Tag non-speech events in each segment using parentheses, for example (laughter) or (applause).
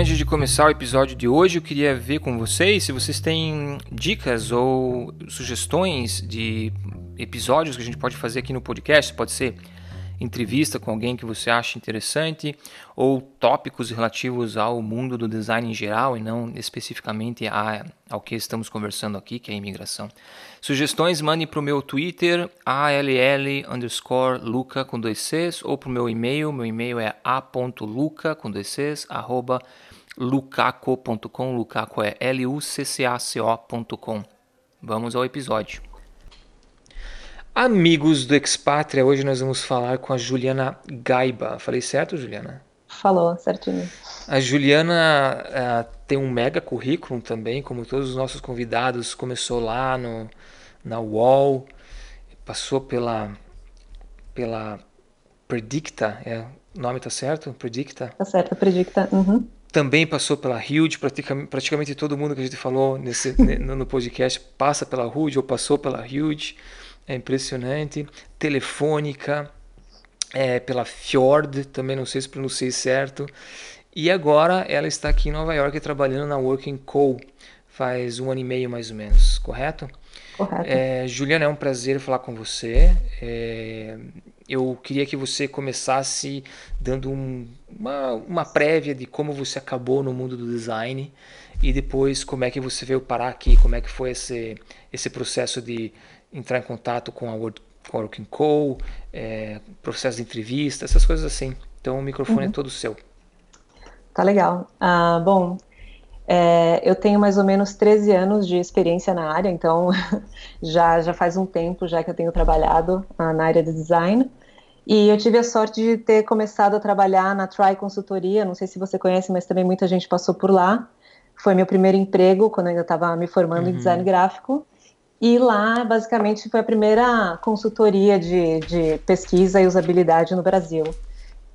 Antes de começar o episódio de hoje, eu queria ver com vocês se vocês têm dicas ou sugestões de episódios que a gente pode fazer aqui no podcast. Pode ser entrevista com alguém que você acha interessante ou tópicos relativos ao mundo do design em geral e não especificamente a, ao que estamos conversando aqui, que é a imigração. Sugestões mande para o meu Twitter, all underscore luca com dois Cs, ou para o meu e-mail, meu e-mail é a.luca com dois Cs, arroba lucaco.com, lucaco é L-U-C-C-A-C-O.com. Vamos ao episódio. Amigos do Expatria, hoje nós vamos falar com a Juliana Gaiba. Falei certo, Juliana? Falou, certinho. A Juliana uh, tem um mega currículo também, como todos os nossos convidados. Começou lá no, na UOL, passou pela, pela Predicta, é, o nome tá certo? Predicta? Tá certo, Predicta. Uhum. Também passou pela Huge, praticamente, praticamente todo mundo que a gente falou nesse, (laughs) no podcast passa pela Huge ou passou pela Huge é impressionante. Telefônica, é, pela Fjord, também não sei se pronunciei certo. E agora ela está aqui em Nova York trabalhando na Working Co. Faz um ano e meio mais ou menos, correto? Correto. É, Juliana, é um prazer falar com você. É, eu queria que você começasse dando um, uma, uma prévia de como você acabou no mundo do design e depois como é que você veio parar aqui, como é que foi esse, esse processo de, entrar em contato com a World Working Co, é, processo de entrevista, essas coisas assim. Então o microfone é uhum. é todo seu. Tá legal. Ah, bom, é, eu tenho mais ou menos 13 anos de experiência na área, então (laughs) já, já faz um tempo já que eu tenho trabalhado ah, na área de design. E eu tive a sorte de ter começado a trabalhar na Try Consultoria, não sei se você conhece, mas também muita gente passou por lá. Foi meu primeiro emprego quando eu ainda estava me formando uhum. em design gráfico. E lá, basicamente, foi a primeira consultoria de, de pesquisa e usabilidade no Brasil.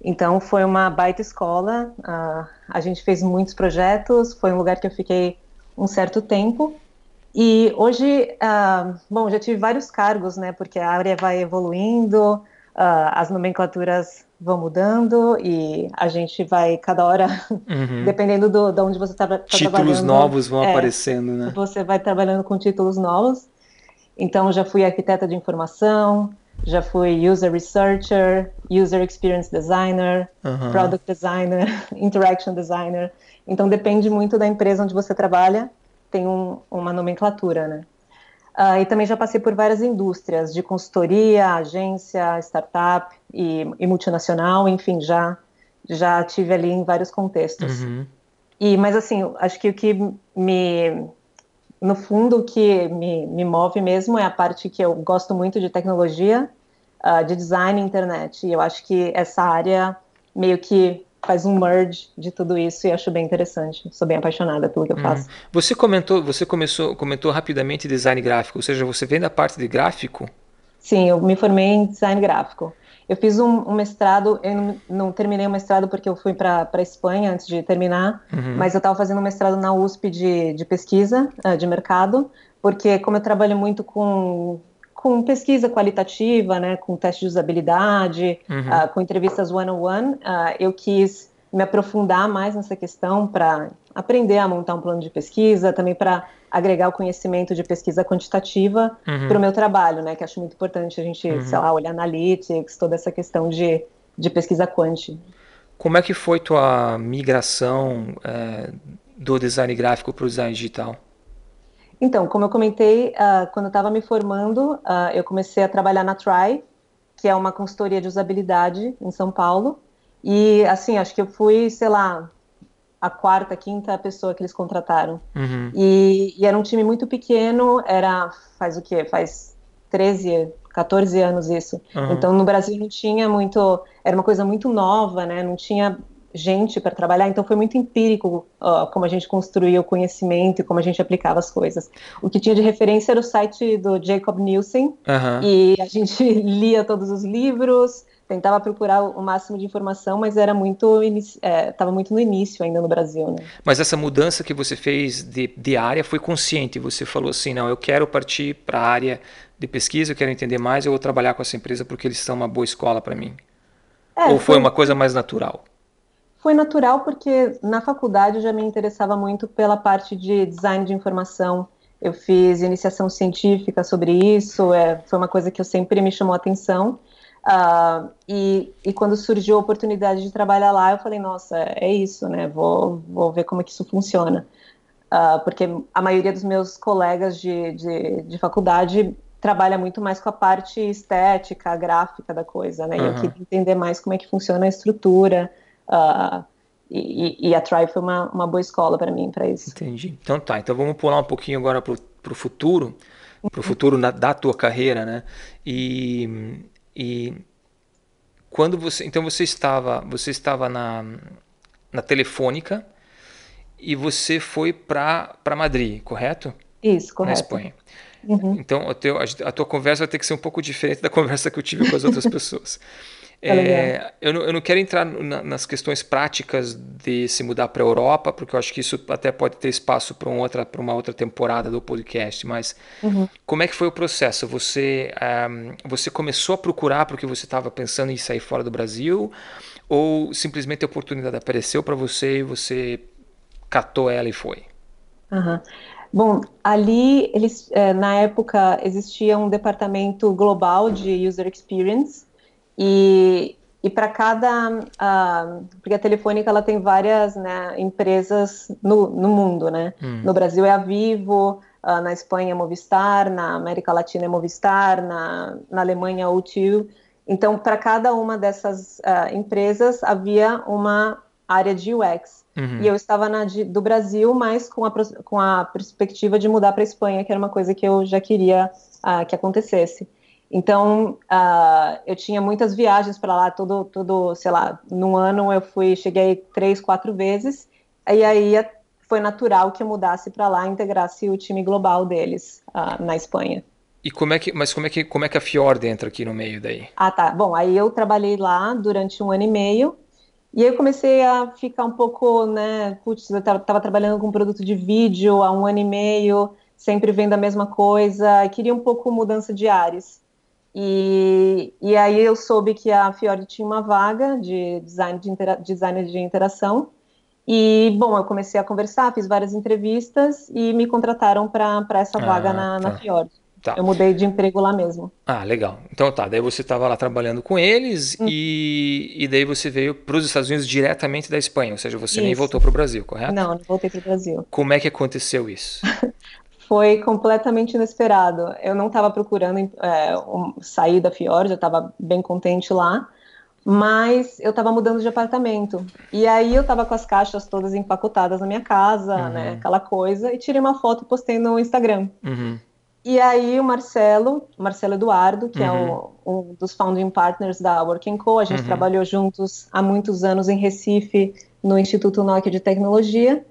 Então, foi uma baita escola. Uh, a gente fez muitos projetos, foi um lugar que eu fiquei um certo tempo. E hoje, uh, bom, já tive vários cargos, né? Porque a área vai evoluindo, uh, as nomenclaturas vão mudando e a gente vai cada hora, uhum. (laughs) dependendo do, de onde você está tá trabalhando. Títulos novos vão é, aparecendo, né? Você vai trabalhando com títulos novos. Então, já fui arquiteta de informação, já fui user researcher, user experience designer, uhum. product designer, (laughs) interaction designer. Então, depende muito da empresa onde você trabalha, tem um, uma nomenclatura, né? Uh, e também já passei por várias indústrias de consultoria, agência, startup e, e multinacional, enfim, já já tive ali em vários contextos. Uhum. E mas assim, acho que o que me no fundo, o que me, me move mesmo é a parte que eu gosto muito de tecnologia, uh, de design e internet. E eu acho que essa área meio que faz um merge de tudo isso e acho bem interessante. Sou bem apaixonada pelo que eu hum. faço. Você comentou, você começou, comentou rapidamente design gráfico, ou seja, você vem da parte de gráfico? Sim, eu me formei em design gráfico. Eu fiz um, um mestrado, eu não, não, terminei o mestrado porque eu fui para a Espanha antes de terminar, uhum. mas eu estava fazendo um mestrado na USP de, de pesquisa, uh, de mercado, porque como eu trabalho muito com, com pesquisa qualitativa, né, com teste de usabilidade, uhum. uh, com entrevistas one-on-one, -on -one, uh, eu quis me aprofundar mais nessa questão para aprender a montar um plano de pesquisa, também para agregar o conhecimento de pesquisa quantitativa uhum. para o meu trabalho, né? Que acho muito importante a gente, uhum. sei lá, olhar analytics, toda essa questão de, de pesquisa quant. Como é que foi tua migração é, do design gráfico para o design digital? Então, como eu comentei, uh, quando eu estava me formando, uh, eu comecei a trabalhar na Try, que é uma consultoria de usabilidade em São Paulo. E, assim, acho que eu fui, sei lá, a quarta, quinta pessoa que eles contrataram. Uhum. E, e, era um time muito pequeno, era, faz o quê? Faz 13, 14 anos isso. Uhum. Então, no Brasil não tinha muito, era uma coisa muito nova, né? Não tinha gente para trabalhar, então foi muito empírico como a gente construía o conhecimento e como a gente aplicava as coisas. O que tinha de referência era o site do Jacob Nielsen, uhum. e a gente (laughs) lia todos os livros, tentava procurar o máximo de informação, mas era muito estava é, muito no início ainda no Brasil. Né? Mas essa mudança que você fez de, de área foi consciente? Você falou assim, não, eu quero partir para a área de pesquisa, eu quero entender mais, eu vou trabalhar com essa empresa porque eles são uma boa escola para mim. É, Ou foi, foi uma coisa mais natural? Foi natural porque na faculdade eu já me interessava muito pela parte de design de informação. Eu fiz iniciação científica sobre isso, é, foi uma coisa que eu sempre me chamou a atenção. Uh, e, e, quando surgiu a oportunidade de trabalhar lá, eu falei, nossa, é isso, né? Vou, vou ver como é que isso funciona. Uh, porque a maioria dos meus colegas de, de, de, faculdade trabalha muito mais com a parte estética, gráfica da coisa, né? Uhum. E eu queria entender mais como é que funciona a estrutura. Uh, e, e, a Tribe foi uma, uma boa escola para mim, para isso. Entendi. Então tá, então vamos pular um pouquinho agora para o futuro, para o futuro na, da tua carreira, né? E e quando você, então você estava, você estava na, na Telefônica e você foi para Madrid, correto? Isso, correto. Na Espanha. Uhum. Então, teu, a, tua conversa vai ter que ser um pouco diferente da conversa que eu tive com as outras (laughs) pessoas. Tá é, eu, não, eu, não, quero entrar na, nas questões práticas de se mudar para a Europa, porque eu acho que isso até pode ter espaço para um outra, uma outra temporada do podcast. Mas uhum. como é que foi o processo? Você, um, você começou a procurar porque você estava pensando em sair fora do Brasil? Ou simplesmente a oportunidade apareceu para você e você catou ela e foi? Uhum. Bom, ali, eles, é, na época, existia um departamento global de User Experience, e, e para cada. Uh, porque a Telefônica ela tem várias né, empresas no, no mundo, né? Hum. No Brasil é a Vivo, uh, na Espanha é Movistar, na América Latina é Movistar, na, na Alemanha é O2. Então, para cada uma dessas uh, empresas havia uma área de UX. Uhum. E eu estava na de, do Brasil, mas com a, com a perspectiva de mudar para a Espanha, que era uma coisa que eu já queria uh, que acontecesse. Então, uh, eu tinha muitas viagens para lá, todo, todo, sei lá, num ano eu fui, cheguei três, quatro vezes, e aí foi natural que eu mudasse para lá, integrasse o time global deles uh, na Espanha. E como é que, mas como é que, como é que a Fjord entra aqui no meio daí? Ah, tá. Bom, aí eu trabalhei lá durante um ano e meio, e aí eu comecei a ficar um pouco, né, putz, eu estava trabalhando com produto de vídeo há um ano e meio, sempre vendo a mesma coisa, e queria um pouco mudança de ares. E, e aí eu soube que a Fiore tinha uma vaga de design de, intera design de interação. E, bom, eu comecei a conversar, fiz várias entrevistas e me contrataram para essa ah, vaga na, tá. na Fiore. Tá. Eu mudei de emprego lá mesmo. Ah, legal. Então tá, daí você estava lá trabalhando com eles hum. e, e daí você veio para os Estados Unidos diretamente da Espanha, ou seja, você isso. nem voltou para o Brasil, correto? Não, não voltei para o Brasil. Como é que aconteceu isso? (laughs) foi completamente inesperado. Eu não estava procurando é, um, sair da Fiord, eu estava bem contente lá, mas eu estava mudando de apartamento. E aí eu estava com as caixas todas empacotadas na minha casa, uhum. né, aquela coisa, e tirei uma foto e postei no Instagram. Uhum. E aí o Marcelo, Marcelo Eduardo, que é uhum. é o, um dos founding partners da Working Co, a gente uhum. trabalhou juntos há muitos anos em Recife, no Instituto Nokia de Tecnologia,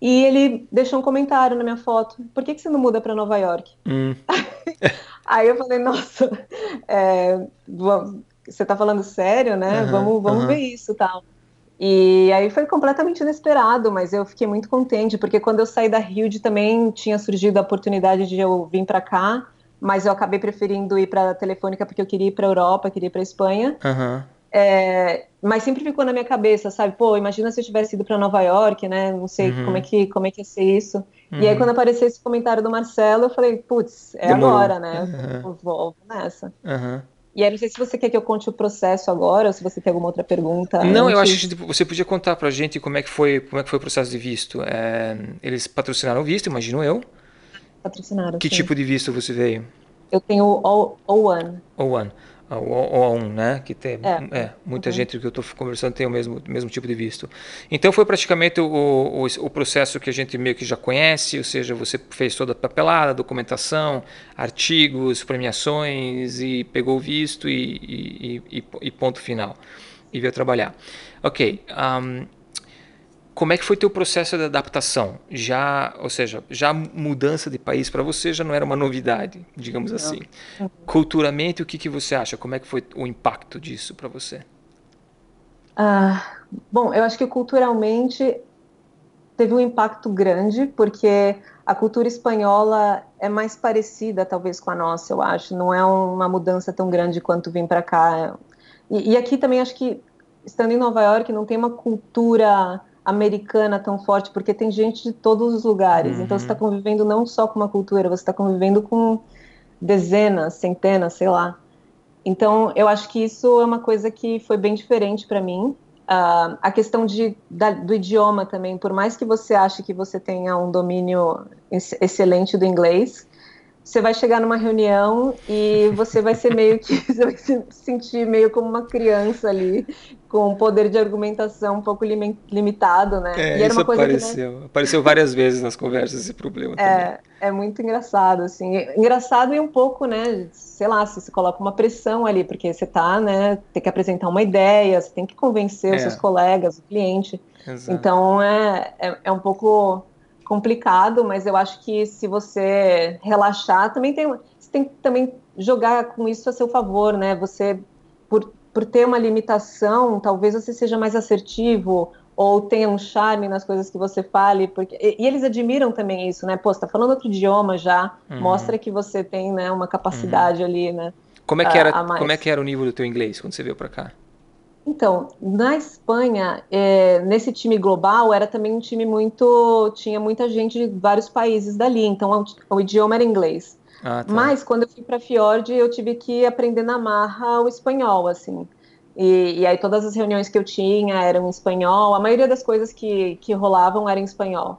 e ele deixou um comentário na minha foto: por que, que você não muda para Nova York? Hum. (laughs) Aí eu falei: nossa, é, você está falando sério, né? Uhum, vamos vamos uhum. ver isso tal. E aí foi completamente inesperado, mas eu fiquei muito contente, porque quando eu saí da Hilde também tinha surgido a oportunidade de eu vir para cá, mas eu acabei preferindo ir para a Telefônica porque eu queria ir para a Europa, queria ir para a Espanha. Uhum. É, mas sempre ficou na minha cabeça, sabe? Pô, imagina se eu tivesse ido para Nova York, né? Não sei uhum. como é que como é que ia ser isso. Uhum. E aí uhum. quando apareceu esse comentário do Marcelo, eu falei, putz, é Demorou. agora, né? Uhum. Vou, nessa. E aí não sei se você quer que eu conte o processo agora ou se você tem alguma outra pergunta. Não, antes. eu acho que tipo, você podia contar pra gente como é que foi, como é que foi o processo de visto. É, eles patrocinaram o visto, imagino eu. Patrocinaram. Que sim. tipo de visto você veio? Eu tenho o O1. O1 o A1, né? Que tem é. é muita uhum. gente que eu estou conversando tem o mesmo, mesmo tipo de visto. Então foi praticamente o, o, o, processo que a gente meio que já conhece, ou seja, você fez toda a papelada, documentação, artigos, premiações e pegou o visto e, e, e, e ponto final. E veio trabalhar. Ok. Um, como é que foi teu processo de adaptação? Já, ou seja, já mudança de país para você já não era uma novidade, digamos não. assim. Culturalmente, o que, que você acha? Como é que foi o impacto disso para você? Ah, bom, eu acho que culturalmente teve um impacto grande, porque a cultura espanhola é mais parecida, talvez, com a nossa, eu acho. Não é uma mudança tão grande quanto vir para cá. E, e aqui também acho que estando em Nova York, não tem uma cultura americana tão forte, porque tem gente de todos os lugares. Uhum. Então você está convivendo não só com uma cultura, você está convivendo com dezenas, centenas, sei lá. Então eu acho que isso é uma coisa que foi bem diferente para mim. Uh, a questão de, da, do idioma também, por mais que você ache que você tenha um domínio excelente do inglês, você vai chegar numa reunião e você vai ser meio que (laughs) você vai se sentir meio como uma criança ali com um poder de argumentação um pouco limitado, né? É, e era isso uma coisa apareceu, que, né? apareceu várias vezes nas conversas esse problema é, também. É muito engraçado, assim, engraçado e um pouco, né? Sei lá, se você coloca uma pressão ali, porque você tá, né? Tem que apresentar uma ideia, você tem que convencer é. os seus colegas, o cliente. Exato. Então é, é, é um pouco complicado, mas eu acho que se você relaxar, também tem, você tem que também jogar com isso a seu favor, né? Você, por, por ter uma limitação, talvez você seja mais assertivo ou tenha um charme nas coisas que você fale, porque e, e eles admiram também isso, né? Pô, você tá falando outro idioma já, uhum. mostra que você tem, né, uma capacidade uhum. ali, né? Como é que era, como é que era o nível do teu inglês quando você veio para cá? Então, na Espanha, é, nesse time global, era também um time muito. tinha muita gente de vários países dali, então o, o idioma era inglês. Ah, tá. Mas quando eu fui para Fiord, eu tive que aprender na marra o espanhol, assim. E, e, aí todas as reuniões que eu tinha eram em espanhol, a maioria das coisas que, que rolavam era em espanhol.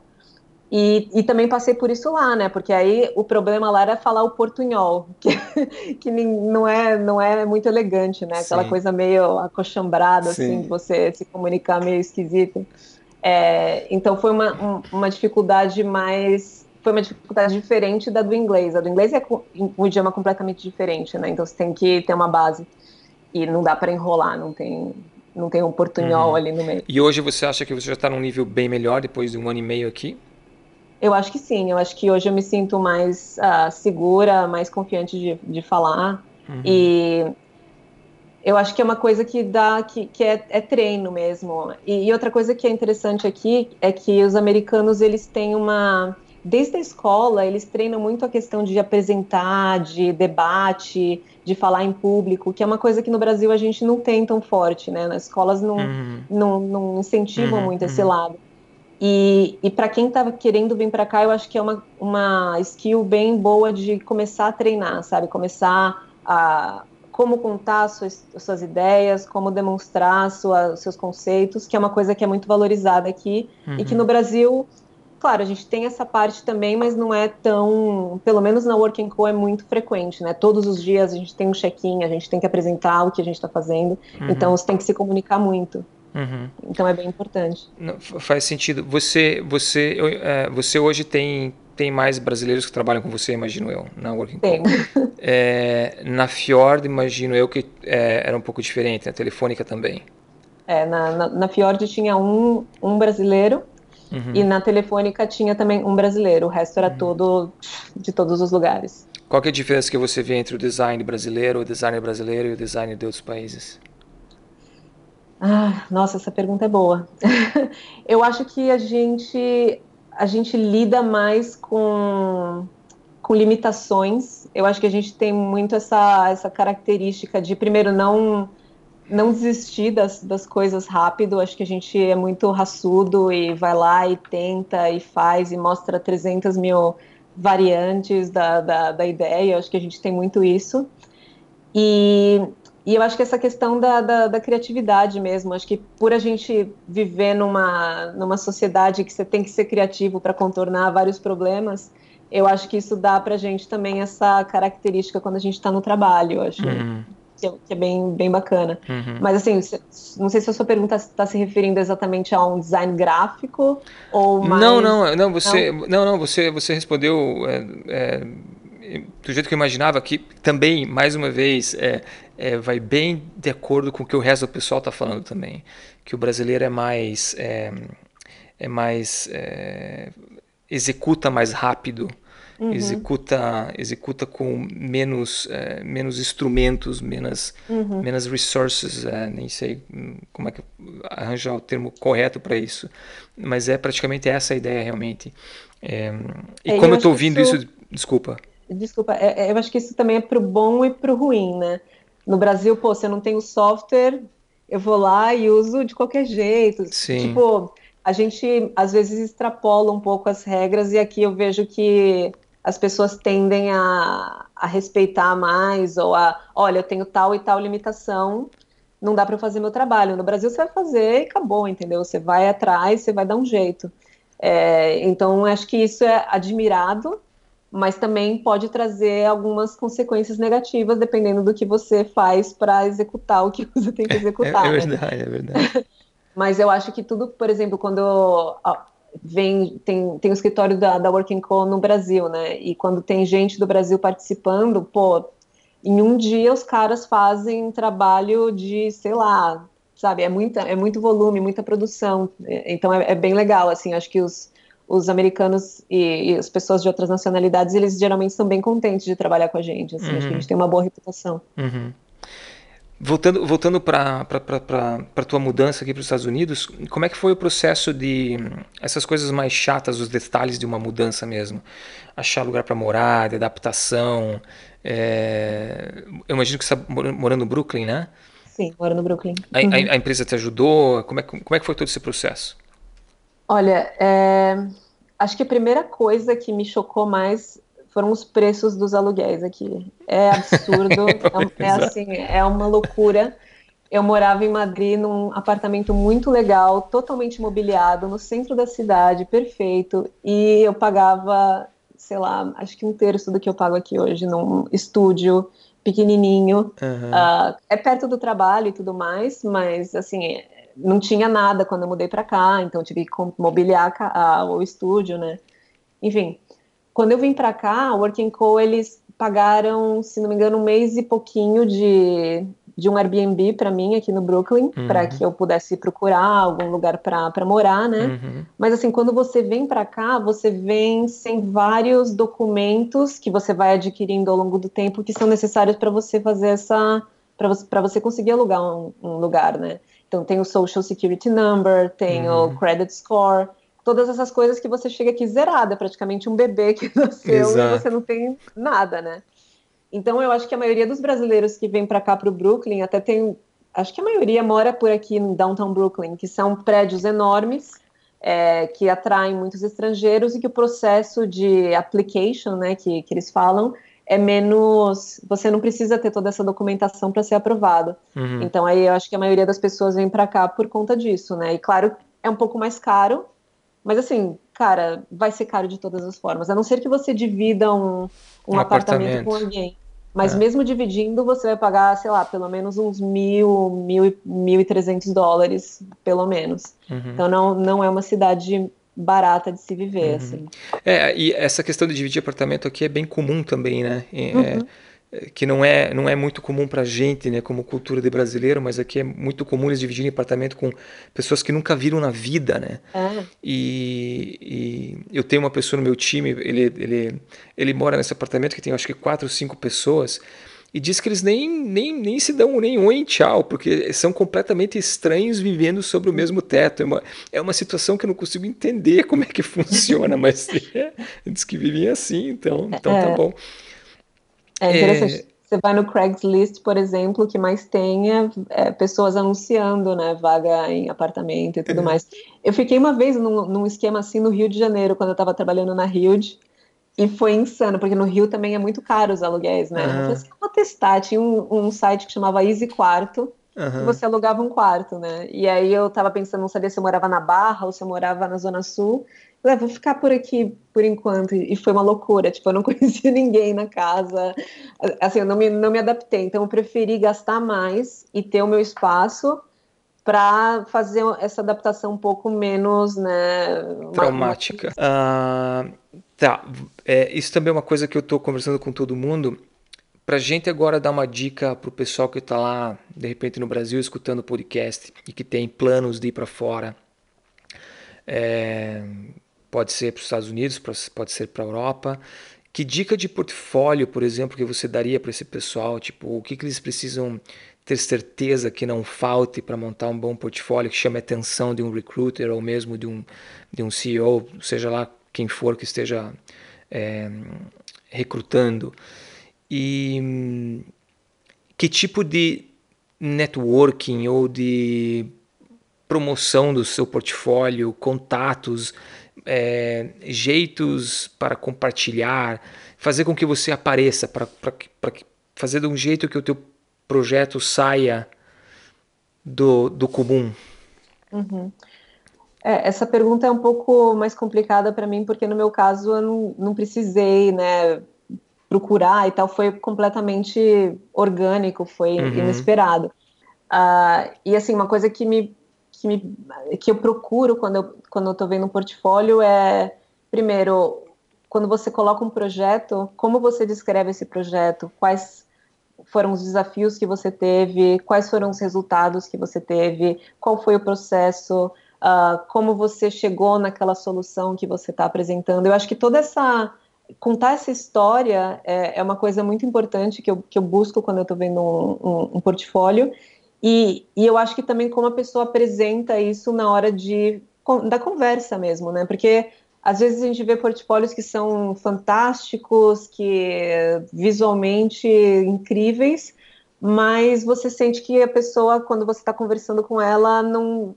E, e, também passei por isso lá, né? Porque aí o problema lá era falar o portunhol, (laughs) que, que não, é, não é muito elegante, né? Aquela Sim. coisa meio acochambrada, Sim. assim, de você se comunicar meio esquisito. É, então foi uma, um, uma dificuldade mais. Foi uma dificuldade diferente da do inglês. A do inglês é um idioma completamente diferente, né? Então você tem que ter uma base. E não dá para enrolar, não tem, não tem um portunhol uhum. ali no meio. E hoje você acha que você já está num nível bem melhor depois de um ano e meio aqui? Eu acho que sim, eu acho que hoje eu me sinto mais uh, segura, mais confiante de, de falar. Uhum. E eu acho que é uma coisa que dá, que, que é, é treino mesmo. E, e, outra coisa que é interessante aqui é que os americanos, eles têm uma... Desde a escola, eles treinam muito a questão de apresentar, de debate, de falar em público, que é uma coisa que no Brasil a gente não tem tão forte, né? Nas escolas não, uhum. não, não incentivam uhum. muito esse uhum. lado. E, e para quem está querendo vir para cá, eu acho que é uma, uma skill bem boa de começar a treinar, sabe? Começar a como contar suas, suas ideias, como demonstrar sua, seus conceitos, que é uma coisa que é muito valorizada aqui uhum. e que no uhum. Brasil, claro, a gente tem essa parte também, mas não é tão, pelo menos na Working Co é muito frequente, né? Todos os dias a gente tem um check-in, a gente tem que apresentar o que a gente está fazendo, uhum. então você tem que se comunicar muito. Uhum. Então é bem importante. Não, faz sentido. Você, você, é, você hoje tem tem mais brasileiros que trabalham com você, imagino eu, na Working Tem. É, na Fjord, imagino eu que é, era um pouco diferente, na Telefônica também. É, na, na, na Fjord tinha um, um brasileiro uhum. e na Telefônica tinha também um brasileiro, o resto era uhum. todo de todos os lugares. Qual é a diferença que você vê entre o design brasileiro, o designer brasileiro e o design de outros países? Ah, nossa, essa pergunta é boa. (laughs) eu acho que a gente a gente lida mais com, com limitações. Eu acho que a gente tem muito essa, essa característica de, primeiro, não não desistir das, das coisas rápido. Acho que a gente é muito raçudo e vai lá e tenta e faz e mostra 300 mil variantes da, da, da ideia. Acho que a gente tem muito isso. E e eu acho que essa questão da, da, da, criatividade mesmo, acho que por a gente viver numa, numa sociedade que você tem que ser criativo para contornar vários problemas, eu acho que isso dá para a gente também essa característica quando a gente está no trabalho, eu acho uhum. que, é, que, é, bem, bem bacana. Uhum. Mas assim, não sei se a sua pergunta está se referindo exatamente a um design gráfico ou mais... Não, não, não, você, não, não, não você, você respondeu... É, é do jeito que eu imaginava, que também, mais uma vez, é, é, vai bem de acordo com o que o resto do pessoal está falando também. Que o brasileiro é mais. É, é mais. É, executa mais rápido. Uhum. executa executa com menos é, menos instrumentos menos uhum. menos resources é, nem sei como é que arranjar o termo correto para isso mas é praticamente essa a ideia realmente e como eu estou ouvindo isso... isso desculpa Desculpa, é, é, eu acho que isso também é pro bom e pro ruim, né? No Brasil, pô, você não tem o software, eu vou lá e uso de qualquer jeito. Sim. Tipo, a gente às vezes extrapola um pouco as regras e aqui eu vejo que as pessoas tendem a, a respeitar mais ou a, olha, eu tenho tal e tal limitação, não dá para fazer meu trabalho. No Brasil você vai fazer e acabou, entendeu? Você vai atrás, você vai dar um jeito. É, então acho que isso é admirado mas também pode trazer algumas consequências negativas dependendo do que você faz para executar o que (laughs) você tem que executar. É, é verdade, né? é verdade. (laughs) mas eu acho que tudo, por exemplo, quando vem tem, tem o escritório da, da Working Co no Brasil, né? E quando tem gente do Brasil participando, pô, em um dia os caras fazem um trabalho de, sei lá, sabe, é muita, é muito volume, muita produção. Então é, é bem legal, assim, acho que os os americanos e, e, as pessoas de outras nacionalidades, eles geralmente são bem contentes de trabalhar com a gente. Assim, uhum. Acho que a gente tem uma boa reputação. Uhum. Voltando, voltando para a tua mudança aqui para os Estados Unidos, como é que foi o processo de essas coisas mais chatas, os detalhes de uma mudança mesmo? Achar lugar para morar, de adaptação. É... Eu imagino que você está morando no Brooklyn, né? Sim, moro no Brooklyn. A, uhum. a, a empresa te ajudou? Como é, como é que foi todo esse processo? Olha, é, acho que a primeira coisa que me chocou mais foram os preços dos aluguéis aqui. É absurdo, (laughs) é, é, assim, é uma loucura. Eu morava em Madrid num apartamento muito legal, totalmente mobiliado, no centro da cidade, perfeito, e eu pagava, sei lá, acho que um terço do que eu pago aqui hoje num estúdio pequenininho. Uhum. Uh, é perto do trabalho e tudo mais, mas assim não tinha nada quando eu mudei para cá, então tive que mobiliar a, o estúdio, né? Enfim, quando eu vim para cá, o Working Co eles pagaram, se não me engano, um mês e pouquinho de, de um Airbnb para mim aqui no Brooklyn, uhum. para que eu pudesse procurar algum lugar para morar, né? Uhum. Mas assim, quando você vem para cá, você vem sem vários documentos que você vai adquirindo ao longo do tempo que são necessários para você fazer essa para você, você conseguir alugar um, um lugar, né? Então tem o Social Security Number, tem uhum. o Credit Score, todas essas coisas que você chega aqui zerada, praticamente um bebê que (laughs) nasceu Exato. e você não tem nada, né? Então eu acho que a maioria dos brasileiros que vem para cá para o Brooklyn, até tem, acho que a maioria mora por aqui no Downtown Brooklyn, que são prédios enormes é, que atraem muitos estrangeiros e que o processo de application, né, que, que eles falam, é menos. Você não precisa ter toda essa documentação para ser aprovado. Uhum. Então aí eu acho que a maioria das pessoas vem para cá por conta disso, né? E claro, é um pouco mais caro, mas assim, cara, vai ser caro de todas as formas. A não ser que você divida um, um, um apartamento, apartamento, com alguém. Mas é. mesmo dividindo, você vai pagar, sei lá, pelo menos uns mil, mil, mil e trezentos dólares, pelo menos. Uhum. Então não, não é uma cidade barata de se viver, uhum. assim. É, e essa questão de dividir apartamento aqui é bem comum também, né? É, uhum. é, que não é, não é muito comum pra gente, né, como cultura de brasileiro, mas aqui é muito comum eles dividirem apartamento com pessoas que nunca viram na vida, né? É. E, e, eu tenho uma pessoa no meu time, ele, ele, ele mora nesse apartamento que tem acho que quatro ou cinco pessoas, e diz que eles nem, nem, nem se dão nem oi tchau, porque são completamente estranhos vivendo sobre o mesmo teto. É uma, é uma situação que eu não consigo entender como é que (laughs) funciona, mas (laughs) é, diz que vivem assim, então, então tá é, tá bom. É interessante. É, você vai no Craigslist, por exemplo, que mais tenha é, pessoas anunciando, né, vaga em apartamento e tudo é. mais. Eu fiquei uma vez num, num, esquema assim no Rio de Janeiro, quando eu estava trabalhando na Hilde, e foi insano, porque no Rio também é muito caro os aluguéis, né? Uhum. Eu falei assim, vou testar. Tinha um, um site que chamava Easy Quarto, uhum. você alugava um quarto, né? E aí eu tava pensando, não sabia se eu morava na Barra ou se eu morava na Zona Sul. Eu falei, ah, vou ficar por aqui por enquanto. E foi uma loucura, (laughs) tipo, eu não conhecia ninguém na casa. Assim, eu não me, não me adaptei. Então eu preferi gastar mais e ter o meu espaço para fazer essa adaptação um pouco menos, né? Traumática. Uh, tá, é, isso também é uma coisa que eu estou conversando com todo mundo. Para gente agora dar uma dica para o pessoal que está lá, de repente no Brasil, escutando o podcast e que tem planos de ir para fora. É, pode ser para os Estados Unidos, pode ser para a Europa. Que dica de portfólio, por exemplo, que você daria para esse pessoal? Tipo, o que, que eles precisam ter certeza que não falte para montar um bom portfólio que chame a atenção de um recruiter ou mesmo de um, de um CEO, seja lá quem for que esteja é, recrutando. E que tipo de, networking ou de promoção do seu portfólio, contatos, é, jeitos para compartilhar, fazer com que você apareça, para fazer de um jeito que o teu projeto saia do, do comum? Uhum. É, essa pergunta é um pouco mais complicada para mim, porque no meu caso eu não, não precisei, né, procurar e tal, foi completamente orgânico, foi uhum. inesperado. Uh, e assim, uma coisa que me, que me que eu procuro quando eu quando eu estou vendo um portfólio é primeiro quando você coloca um projeto, como você descreve esse projeto, quais foram os desafios que você teve, quais foram os resultados que você teve, qual foi o processo, uh, como você chegou naquela solução que você está apresentando. Eu acho que toda essa contar essa história é, é, uma coisa muito importante que eu, que eu busco quando eu estou vendo um, um, um portfólio. E, e, eu acho que também como a pessoa apresenta isso na hora de da conversa mesmo, né? Porque às vezes a gente vê portfólios que são fantásticos, que visualmente incríveis, mas você sente que a pessoa, quando você está conversando com ela, não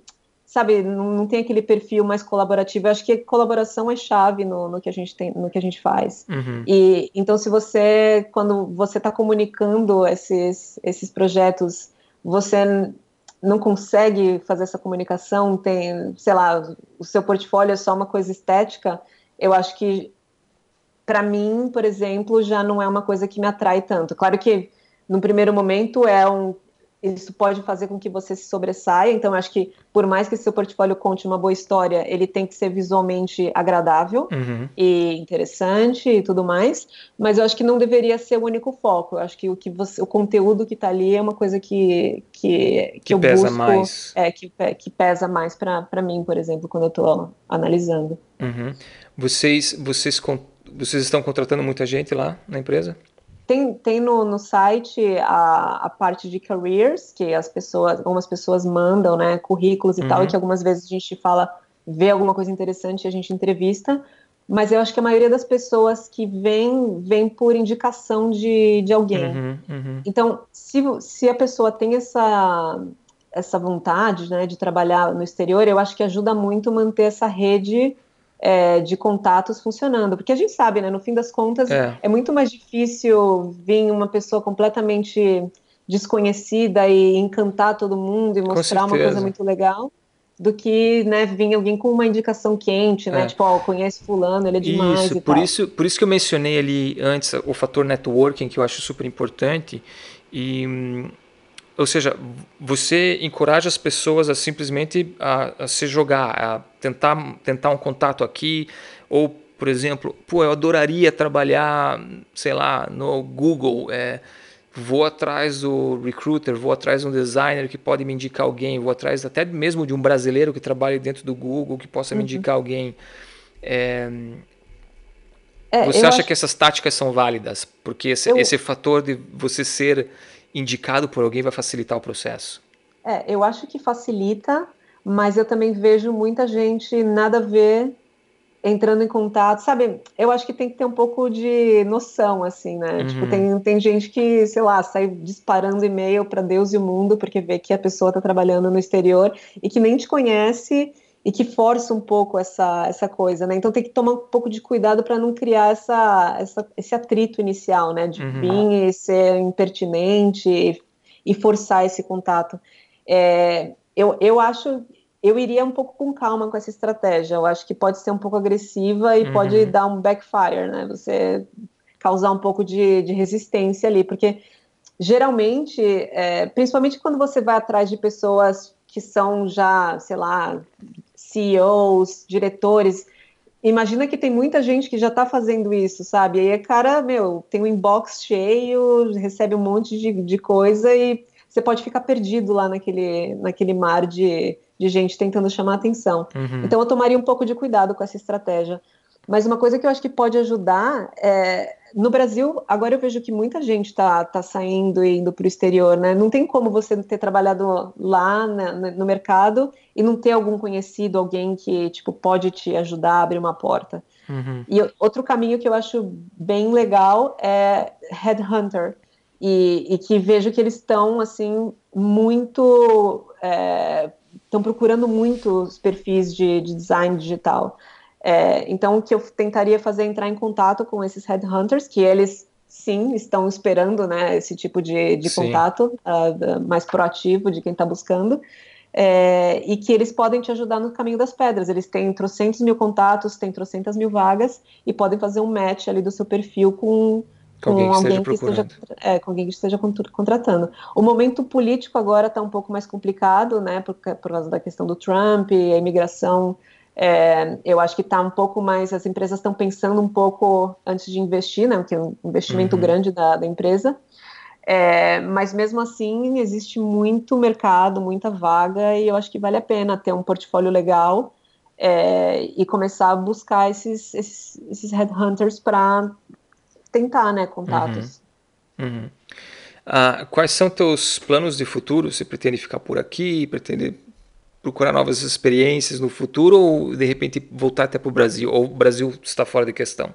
sabe, não, não, tem aquele perfil mais colaborativo. Eu acho que colaboração é chave no, no, que a gente tem, no que a gente faz. Uhum. E então, se você, quando você está comunicando esses, esses projetos, você não consegue fazer essa comunicação, tem, sei lá, o seu portfólio é só uma coisa estética, eu acho que para mim, por exemplo, já não é uma coisa que me atrai tanto. Claro que no primeiro momento é um isso pode fazer com que você se sobressaia. Então, acho que por mais que seu portfólio conte uma boa história, ele tem que ser visualmente agradável uhum. e interessante e tudo mais. Mas eu acho que não deveria ser o único foco. Eu acho que o que você, o conteúdo que está ali é uma coisa que que, que, que eu pesa busco, mais. É que, que pesa mais para mim, por exemplo, quando eu estou analisando. Uhum. Vocês vocês vocês estão contratando muita gente lá na empresa? Tem, tem no, no site a, a parte de careers, que as pessoas, algumas pessoas mandam, né, currículos e uhum. tal, e que algumas vezes a gente fala, vê alguma coisa interessante e a gente entrevista, mas eu acho que a maioria das pessoas que vem, vem por indicação de, de alguém. Uhum, uhum. Então, se, se a pessoa tem essa, essa vontade, né, de trabalhar no exterior, eu acho que ajuda muito manter essa rede é, de contatos funcionando. Porque a gente sabe, né? No fim das contas, é. é muito mais difícil vir uma pessoa completamente desconhecida e encantar todo mundo e mostrar uma coisa muito legal do que né, vir alguém com uma indicação quente, né? É. Tipo, ó, oh, conhece fulano, ele é demais isso, por tal. Isso, por isso que eu mencionei ali antes o fator networking, que eu acho super importante. E hum, ou seja, você encoraja as pessoas a simplesmente a, a, se jogar, a tentar, tentar um contato aqui, ou, por exemplo, pô, eu adoraria trabalhar, sei lá, no Google, é, vou atrás do recruiter, vou atrás de um designer que pode me indicar alguém, vou atrás até mesmo de um brasileiro que trabalhe dentro do Google que possa uhum. me indicar alguém. É, é, você acha acho... que essas táticas são válidas? Porque esse, eu... esse fator de você ser indicado por alguém vai facilitar o processo? É, eu acho que facilita, mas eu também vejo muita gente nada a ver entrando em contato, sabe? Eu acho que tem que ter um pouco de noção, assim, né? Uhum. Tipo, tem, tem gente que, sei lá, sai disparando e-mail para Deus e o mundo porque vê que a pessoa está trabalhando no exterior e que nem te conhece e que força um pouco essa, essa coisa, né? Então tem que tomar um pouco de cuidado para não criar essa, essa, esse atrito inicial, né? De uhum. vir e ser impertinente e, e forçar esse contato. É, eu, eu acho, eu iria um pouco com calma com essa estratégia. Eu acho que pode ser um pouco agressiva e uhum. pode dar um backfire, né? Você causar um pouco de, de resistência ali, porque geralmente, é, principalmente quando você vai atrás de pessoas que são já, sei lá, CEOs, diretores. Imagina que tem muita gente que já está fazendo isso, sabe? E aí, cara, meu, tem um inbox cheio, recebe um monte de, de coisa e você pode ficar perdido lá naquele, naquele mar de, de gente tentando chamar atenção. Uhum. Então, eu tomaria um pouco de cuidado com essa estratégia. Mas uma coisa que eu acho que pode ajudar é. No Brasil, agora eu vejo que muita gente está tá saindo e indo para o exterior, né? Não tem como você ter trabalhado lá né, no mercado e não ter algum conhecido, alguém que tipo pode te ajudar a abrir uma porta. Uhum. E outro caminho que eu acho bem legal é Headhunter. E, e que vejo que eles estão assim muito estão é, procurando muitos perfis de, de design digital. É, então, o que eu tentaria fazer é entrar em contato com esses headhunters, que eles sim estão esperando né, esse tipo de, de contato uh, mais proativo de quem está buscando. É, e que eles podem te ajudar no caminho das pedras. Eles têm trocentos mil contatos, têm trocentas mil vagas e podem fazer um match ali do seu perfil com, com, com alguém, que, esteja, que esteja, é, com alguém que esteja contratando. O momento político agora está um pouco mais complicado, né, por, por causa da questão do Trump, a imigração. É, eu acho que está um pouco mais, as empresas estão pensando um pouco antes de investir, né, que é um investimento uhum. grande da, da empresa. É, mas mesmo assim existe muito mercado, muita vaga e eu acho que vale a pena ter um portfólio legal é, e começar a buscar esses, esses, esses headhunters para tentar, né, contatos. Uhum. Uhum. Ah, quais são teus planos de futuro? Você pretende ficar por aqui? Pretende procurar novas experiências no futuro ou de repente voltar até para o Brasil? Ou o Brasil está fora de questão?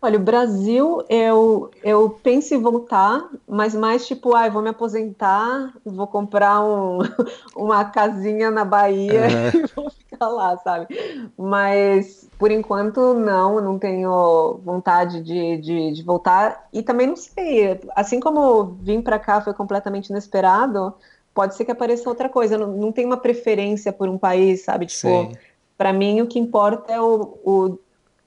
Olha, o Brasil, eu, eu penso em voltar, mas mais tipo, ah, vou me aposentar, vou comprar um, (laughs) uma casinha na Bahia uhum. (laughs) e vou ficar lá, sabe? Mas, por enquanto, não, não tenho vontade de, de, de voltar. E também não sei, assim como vim para cá foi completamente inesperado, pode ser que apareça outra coisa. Eu não, não tenho uma preferência por um país, sabe? Tipo, para mim o que importa é o, o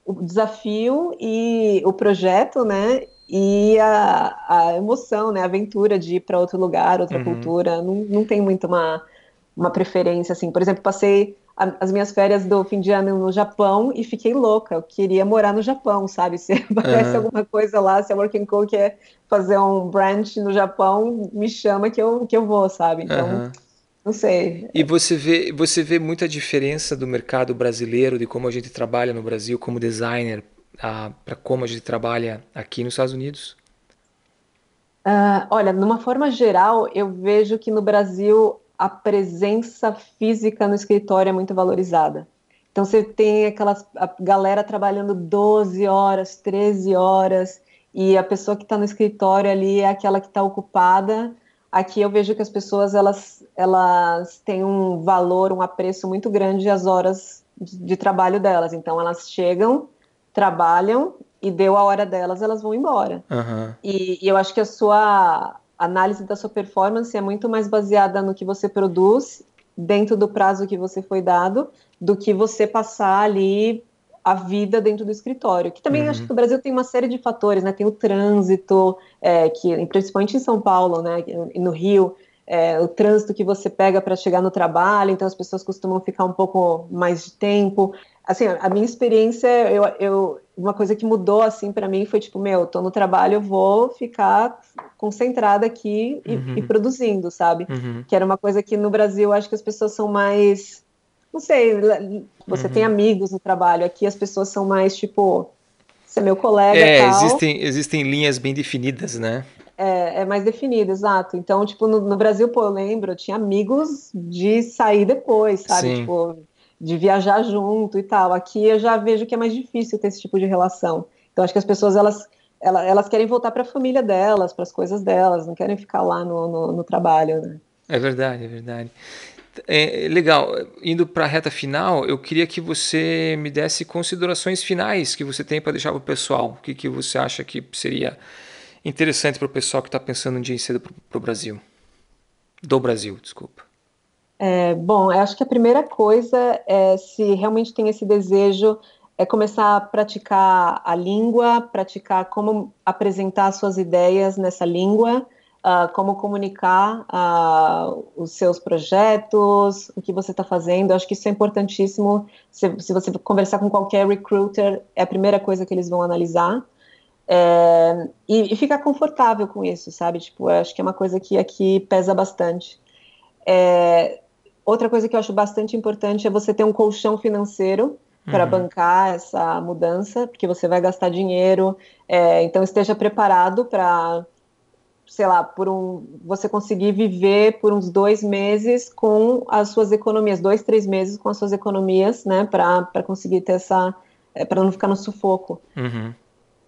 o desafio e o projeto, né? E a, a emoção, né? A aventura de ir para outro lugar, outra uhum. cultura. Não, não tem muito uma, uma preferência, assim. Por exemplo, passei a, as minhas férias do fim de ano no Japão e fiquei louca. Eu queria morar no Japão, sabe? (laughs) Se aparece uhum. alguma coisa lá, se a Working Co quer fazer um branch no Japão, me chama que eu, que eu vou, sabe? Então. Uhum não sei. E você vê, você vê muita diferença do mercado brasileiro, de como a gente trabalha no Brasil como designer, para como a gente trabalha aqui nos Estados Unidos? Uh, olha, numa forma geral, eu vejo que no Brasil a presença física no escritório é muito valorizada. Então você tem aquela galera trabalhando 12 horas, 13 horas, e a pessoa que está no escritório ali é aquela que está ocupada Aqui eu vejo que as pessoas elas, elas têm um valor, um apreço muito grande às horas de, de trabalho delas. Então elas chegam, trabalham e deu a hora delas, elas vão embora. Uhum. E, e eu acho que a sua análise da sua performance é muito mais baseada no que você produz dentro do prazo que você foi dado do que você passar ali a vida dentro do escritório. Que também uhum. acho que o Brasil tem uma série de fatores, né? Tem o trânsito, é, que principalmente em São Paulo, né? E no Rio, é, o trânsito que você pega para chegar no trabalho, então as pessoas costumam ficar um pouco mais de tempo. Assim, a minha experiência, eu, eu uma coisa que mudou assim para mim foi tipo, meu, tô no trabalho, eu vou ficar concentrada aqui e, uhum. e produzindo, sabe? Uhum. Que era uma coisa que no Brasil acho que as pessoas são mais não sei, você uhum. tem amigos no trabalho, aqui as pessoas são mais tipo, você é meu colega. É, tal. Existem, existem linhas bem definidas, né? É, é mais definido, exato. Então, tipo, no, no, Brasil, pô, eu lembro, eu tinha amigos de sair depois, sabe? Sim. Tipo, de viajar junto e tal. Aqui eu já vejo que é mais difícil ter esse tipo de relação. Então, acho que as pessoas, elas, elas, elas querem voltar para a família delas, para as coisas delas, não querem ficar lá no, no, no trabalho, né? É verdade, é verdade. É, legal. Indo para a reta final, eu queria que você me desse considerações finais que você tem para deixar para o pessoal. O que, que você acha que seria interessante para o pessoal que está pensando um dia em cedo para o Brasil? Do Brasil, desculpa. É, bom, eu acho que a primeira coisa é se realmente tem esse desejo é começar a praticar a língua, praticar como apresentar suas ideias nessa língua uh, como comunicar uh, os seus projetos, o que você está fazendo. Eu acho que isso é importantíssimo. Se, se, você conversar com qualquer recruiter, é a primeira coisa que eles vão analisar. É, e, e, ficar confortável com isso, sabe? Tipo, acho que é uma coisa que aqui pesa bastante. É, outra coisa que eu acho bastante importante é você ter um colchão financeiro para uhum. bancar essa mudança, porque você vai gastar dinheiro, é, então esteja preparado para sei lá, por um, você conseguir viver por uns dois meses com as suas economias, dois, três meses com as suas economias, né, para conseguir ter essa, é, para não ficar no sufoco. Uhum.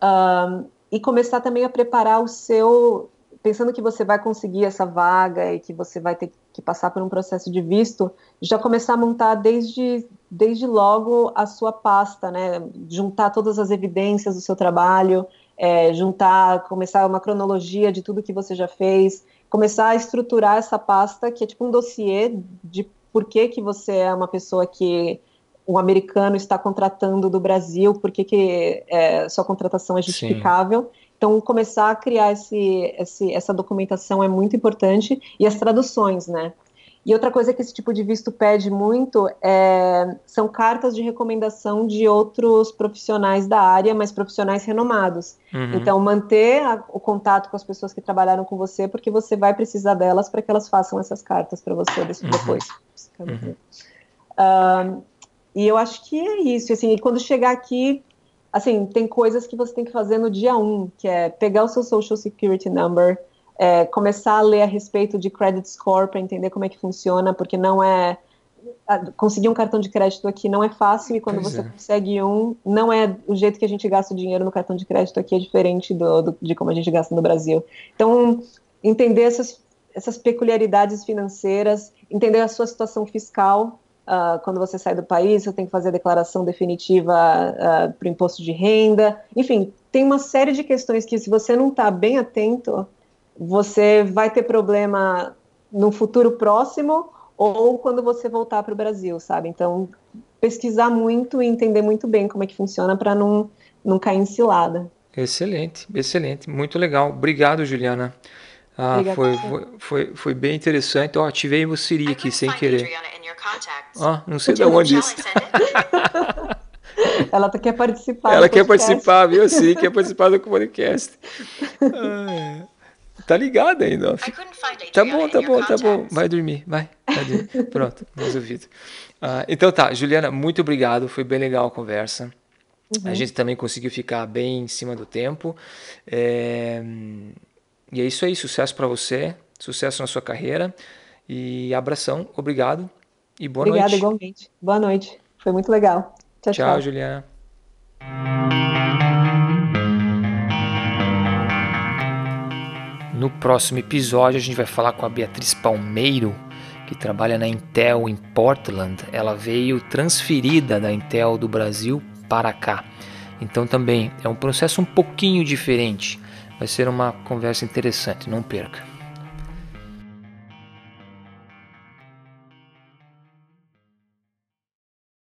Um, e começar também a preparar o seu, pensando que você vai conseguir essa vaga e que você vai ter que passar por um processo de visto, já começar a montar desde, desde logo a sua pasta, né? Juntar todas as evidências do seu trabalho, é, juntar, começar uma cronologia de tudo que você já fez, começar a estruturar essa pasta que é tipo um dossiê de por que, que você é uma pessoa que um americano está contratando do Brasil, por que, que é, sua contratação é justificável. Sim. Então, começar a criar esse, esse, essa documentação é muito importante e as traduções, né? E outra coisa que esse tipo de visto pede muito é, são cartas de recomendação de outros profissionais da área, mas profissionais renomados. Uhum. Então, manter a, o contato com as pessoas que trabalharam com você, porque você vai precisar delas para que elas façam essas cartas para você uhum. depois. Uhum. Uh, e eu acho que é isso. Assim, e quando chegar aqui, assim, tem coisas que você tem que fazer no dia um, que é pegar o seu Social Security Number é, começar a ler a respeito de credit score para entender como é que funciona, porque não é conseguir um cartão de crédito aqui não é fácil e quando pois você é. consegue um, não é o jeito que a gente gasta o dinheiro no cartão de crédito aqui é diferente do, do, de como a gente gasta no Brasil. Então, entender essas, essas peculiaridades financeiras, entender a sua situação fiscal. Uh, quando você sai do país, você tem que fazer a declaração definitiva uh, para o imposto de renda. Enfim, tem uma série de questões que, se você não está bem atento, você vai ter problema no futuro próximo ou quando você voltar para o Brasil, sabe? Então, pesquisar muito e entender muito bem como é que funciona para não, não cair em cilada. Excelente, excelente, muito legal. Obrigado, Juliana. Ah, foi, foi, foi, bem interessante. Ó, oh, ativei o Siri aqui sem querer. Ó, oh, não sei de onde isso. (laughs) Ela quer participar. Ela quer participar, viu? Sim, quer (laughs) participar do podcast. Ah, Tá ligado ainda. Tá bom, tá bom, tá bom. Vai dormir, vai. vai dormir. Pronto, resolvido. Uh, então tá, Juliana, muito obrigado. Foi bem legal a conversa. Uhum. A gente também conseguiu ficar bem em cima do tempo. É... E é isso aí. Sucesso para você. Sucesso na sua carreira. E abração. Obrigado. E boa Obrigada, noite. Obrigada, igualmente. Boa noite. Foi muito legal. Tchau, tchau. Tchau, Juliana. No próximo episódio, a gente vai falar com a Beatriz Palmeiro, que trabalha na Intel em Portland. Ela veio transferida da Intel do Brasil para cá. Então, também é um processo um pouquinho diferente. Vai ser uma conversa interessante, não perca.